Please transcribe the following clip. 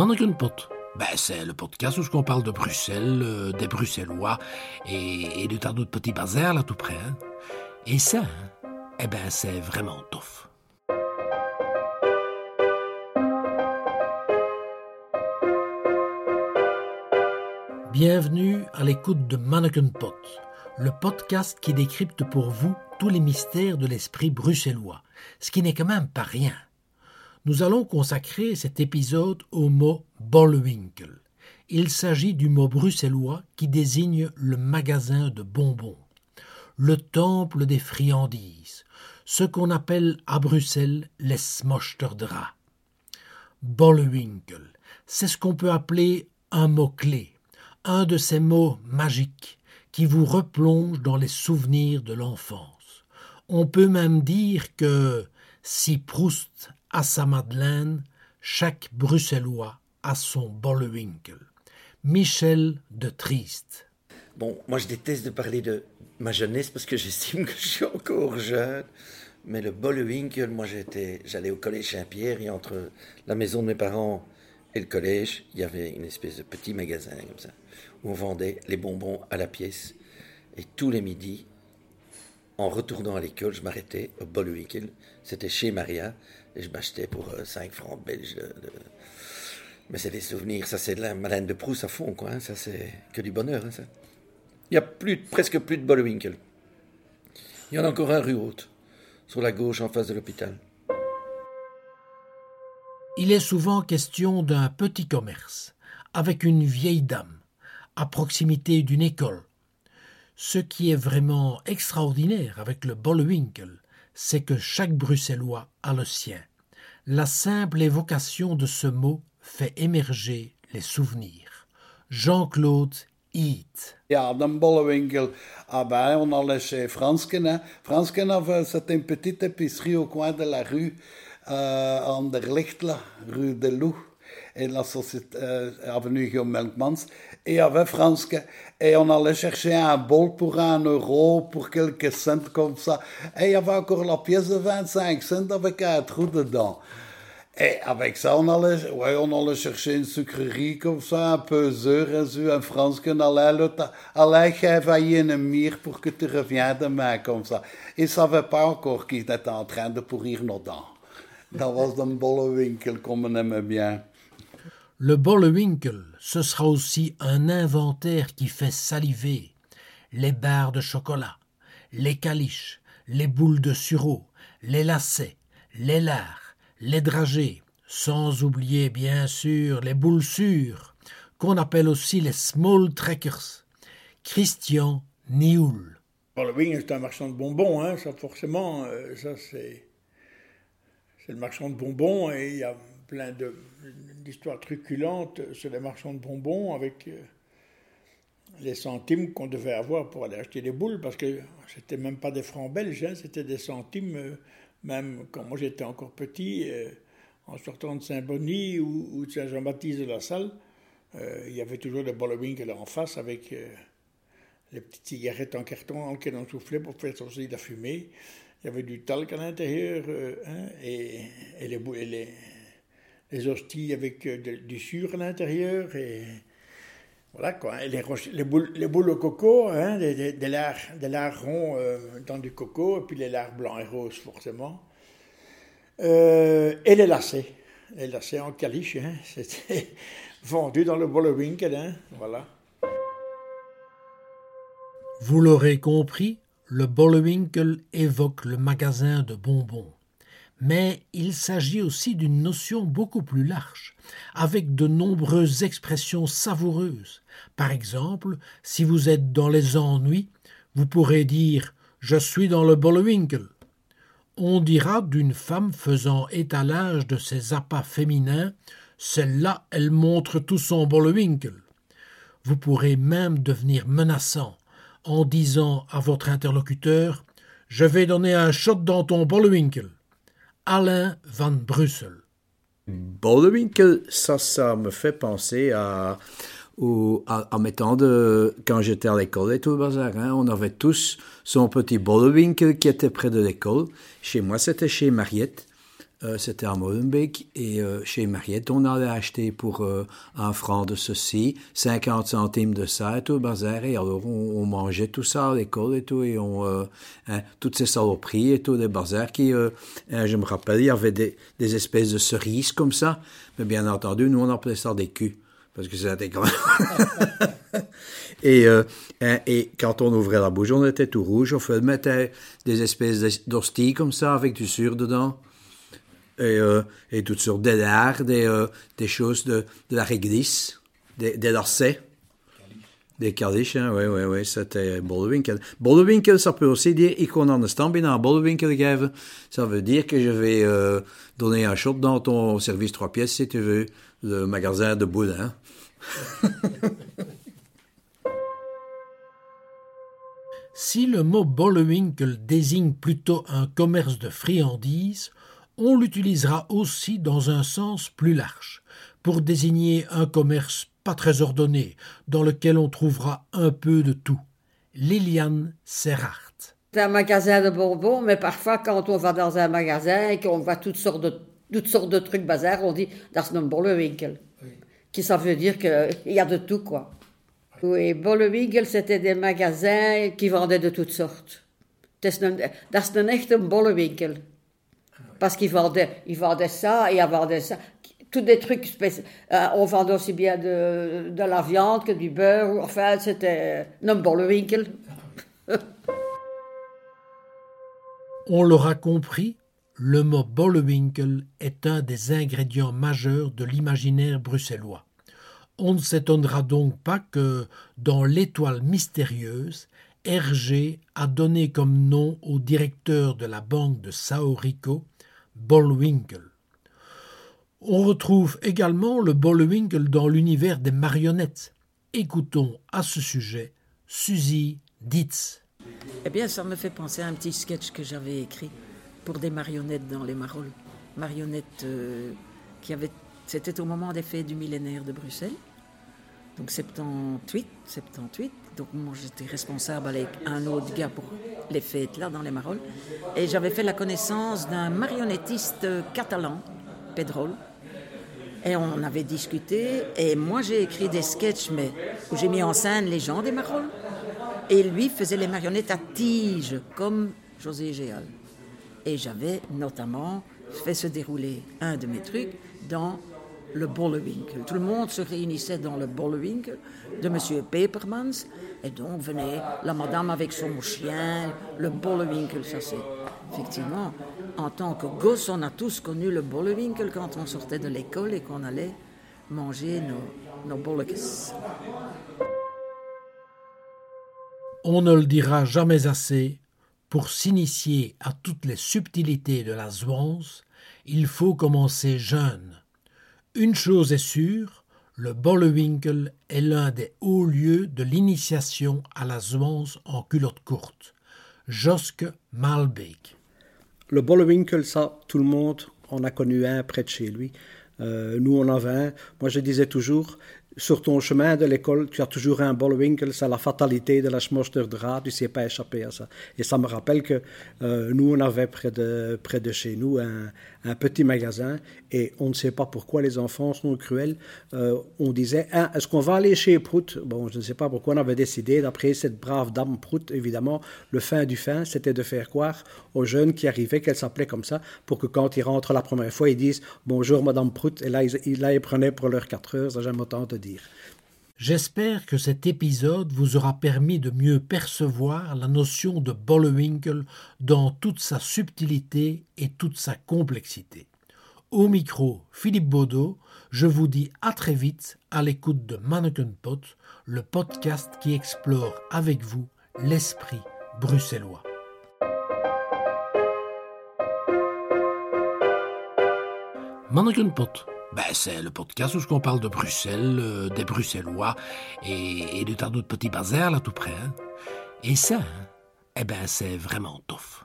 Pot. Ben, c'est le podcast où on parle de Bruxelles, euh, des Bruxellois et, de tant d'autres petits bazars là tout près. Hein. Et ça, hein, eh ben, c'est vraiment tough. Bienvenue à l'écoute de Mannequin Pot, le podcast qui décrypte pour vous tous les mystères de l'esprit bruxellois, ce qui n'est quand même pas rien. Nous allons consacrer cet épisode au mot Bollewinkel. Il s'agit du mot bruxellois qui désigne le magasin de bonbons, le temple des friandises, ce qu'on appelle à Bruxelles les smochterdra. Bollewinkel, c'est ce qu'on peut appeler un mot-clé un de ces mots magiques qui vous replonge dans les souvenirs de l'enfance. On peut même dire que si Proust a sa Madeleine, chaque Bruxellois a son Bollewinkel. Michel de Triste. Bon, moi je déteste de parler de ma jeunesse parce que j'estime que je suis encore jeune. Mais le Bollewinkel, moi j'étais, j'allais au collège Saint-Pierre et entre la maison de mes parents et le collège, il y avait une espèce de petit magasin comme ça où on vendait les bonbons à la pièce. Et tous les midis, en retournant à l'école, je m'arrêtais au Bolwinkel. C'était chez Maria. Et je m'achetais pour 5 euh, francs belges. Mais c'est des souvenirs. Ça, c'est de la Madeleine de Proust à fond, quoi. Hein. Ça, c'est que du bonheur, hein. Il n'y a presque plus de Bolwinkel. Il y en a encore un rue haute, sur la gauche, en face de l'hôpital. Il est souvent question d'un petit commerce, avec une vieille dame à proximité d'une école. Ce qui est vraiment extraordinaire avec le Bollewinkel, c'est que chaque Bruxellois a le sien. La simple évocation de ce mot fait émerger les souvenirs. Jean-Claude Eat. Ja, dan Bollewinkel. Ah ben, on allait chez Fransken. Hein. Fransken avait, c'était une petite épicerie au coin de la rue euh, Anderlecht, rue de Loup et la société, euh, avenue Guillaume Melkmans. Et y avait Franske. Et on allait chercher un bol pour un euro, pour quelques cents comme ça. Et il y avait encore la pièce de 25 cents avec un trou dedans. Et avec ça, on allait, ouais, on allait chercher une sucrerie comme ça, un peu zeur en zo. En Franske allait, allait geven une mire pour que tu reviennes demain comme ça. Il ne savait pas encore qu'il était en train de pourrir nos dents. Dat was de bolle winkel, comme aimait bien. Le Bollewinkel, ce sera aussi un inventaire qui fait saliver. Les barres de chocolat, les caliches, les boules de sureau, les lacets, les lards, les dragées, sans oublier bien sûr les boules sûres, qu'on appelle aussi les small trackers. Christian Nioul. Bollewinkel, c'est un marchand de bonbons, hein, ça forcément, euh, ça c'est. C'est le marchand de bonbons et il y a plein d'histoires truculentes sur les marchands de bonbons avec euh, les centimes qu'on devait avoir pour aller acheter des boules, parce que c'était même pas des francs belges, hein, c'était des centimes, euh, même quand moi j'étais encore petit, euh, en sortant de Saint-Bonny ou, de Saint-Jean-Baptiste de la Salle, il y avait toujours des là en face avec les petites cigarettes en carton dans lesquelles on soufflait pour faire sortir de la fumée. Il y avait du talc à l'intérieur hein, et, les, et, les, les hosties avec euh, du sucre à l'intérieur et voilà quoi. Les, les, boules, les boules au coco, hein, des, des, lards, ronds euh, dans du coco et puis les lards blancs et roses forcément. Euh, et les lacets, les lacets en caliche, hein, c'était vendu dans le Bollewinkel, hein, voilà. Vous l'aurez compris, le Bollewinkel évoque le magasin de bonbons mais il s'agit aussi d'une notion beaucoup plus large, avec de nombreuses expressions savoureuses. Par exemple, si vous êtes dans les ennuis, vous pourrez dire Je suis dans le Bollewinkel. On dira d'une femme faisant étalage de ses appâts féminins Celle-là, elle montre tout son Bollewinkel. Vous pourrez même devenir menaçant en disant à votre interlocuteur Je vais donner un shot dans ton Bollewinkel. Alain van Brussel. Bollewinkel, ça, ça me fait penser à, au, à, à de, quand j'étais à l'école et tout le bazar. Hein, on avait tous son petit Bollewinkel qui était près de l'école. Chez moi, c'était chez Mariette. Euh, c'était à Molenbeek et euh, chez Mariette, on allait acheter pour euh, un franc de ceci, 50 centimes de ça et tout, bazar. Et alors, on, mangeait tout ça à l'école et tout, et on, hein, toutes ces saloperies et tout, des bazars qui, hein, je me rappelle, il y avait des, des, espèces de cerises comme ça, mais bien entendu, nous, on appelait ça des culs, parce que c'était quand même... et, hein, et quand on ouvrait la bouche, on était tout rouge, on mettait des espèces d'hosties comme ça, avec du sucre dedans et, euh, et toutes sortes d'arts, des, euh, des choses de, de la réglisse, des, des lacets. Des caliches, hein, oui, oui, oui, c'était Bollewinkel. Bollewinkel, ça peut aussi dire, ik kon aan de aan Bollewinkel geven. Ça veut dire que je vais euh, donner un shot dans ton service trois pièces, si tu veux, le magasin de Boulin. si le mot Bollewinkel désigne plutôt un commerce de friandises, on l'utilisera aussi dans un sens plus large, pour désigner un commerce pas très ordonné, dans lequel on trouvera un peu de tout. Liliane Serrart. C'est un magasin de bonbons, mais parfois quand on va dans un magasin et qu'on voit toutes sortes de, toutes sortes de trucs bazar, on dit « das ist Bollewinkel Qui ça veut dire qu'il y a de tout, quoi. Oui, Bollewinkel, c'était des magasins qui vendaient de toutes sortes. Das ist ein echte Bollewinkel parce qu'ils vendaient, ils vendaient ça ils vendaient ça. Tous des trucs spéciaux. Euh, on vendait aussi bien de, la viande que du beurre. Enfin, c'était un winkel. on l'aura compris, le mot Bollewinkel est un des ingrédients majeurs de l'imaginaire bruxellois. On ne s'étonnera donc pas que, dans l'étoile mystérieuse, Hergé a donné comme nom au directeur de la banque de Sao Rico Bollwinkel. On retrouve également le Bollwinkel dans l'univers des marionnettes. Écoutons à ce sujet Suzy Ditz. Eh bien, ça me fait penser à un petit sketch que j'avais écrit pour des marionnettes dans les Marolles. Marionnettes euh, qui avaient. C'était au moment des fêtes du millénaire de Bruxelles. Donc 78, 78. Donc moi j'étais responsable avec un autre gars pour les fêtes là dans les Marolles. Et j'avais fait la connaissance d'un marionnettiste catalan, Pedrol. Et on avait discuté. Et moi j'ai écrit des sketchs, mais où j'ai mis en scène les gens des Marolles. Et lui faisait les marionnettes à tige, comme José Géal. Et j'avais notamment fait se dérouler un de mes trucs dans le Bollewinkel. Tout le monde se réunissait dans le Bollewinkel de M. Pepermans. Et donc venait la madame avec son chien, le Bollewinkel. Ça, c'est effectivement, en tant que gosse, on a tous connu le Bollewinkel quand on sortait de l'école et qu'on allait manger nos, nos On ne le dira jamais assez, pour s'initier à toutes les subtilités de la zouance, il faut commencer jeune. Une chose est sûre, le Bollewinkel est l'un des hauts lieux de l'initiation à la zouance en culotte courte. Josque Malbeek. Le Bollewinkel, ça, tout le monde en a connu un près de chez lui. Euh, nous, on en avait un. Moi, je disais toujours, sur ton chemin de l'école, tu as toujours un Bollewinkel, c'est la fatalité de la drap, tu ne sais pas échapper à ça. Et ça me rappelle que euh, nous, on avait près de, près de chez nous un, un, petit magasin et on ne sait pas pourquoi les enfants sont cruels. Euh, on disait, ah, est-ce qu'on va aller chez Prout? Bon, je ne sais pas pourquoi on avait décidé, d'après cette brave dame Prout, évidemment, le fin du fin, c'était de faire croire aux jeunes qui arrivaient qu'elle s'appelait comme ça pour que quand ils rentrent la première fois, ils disent bonjour Madame Prout et là, ils, là, prenaient pour leurs 4 heures, ça j'aime autant te J'espère que cet épisode vous aura permis de mieux percevoir la notion de Bollewinkel dans toute sa subtilité et toute sa complexité. Au micro, Philippe Baudot, je vous dis à très vite à l'écoute de Mannequin Pot, le podcast qui explore avec vous l'esprit bruxellois. Mannequin ben, c'est le podcast où on parle de Bruxelles, euh, des Bruxellois et, de tas d'autres petits bazars là tout près. Hein. Et ça, hein, eh ben, c'est vraiment tough.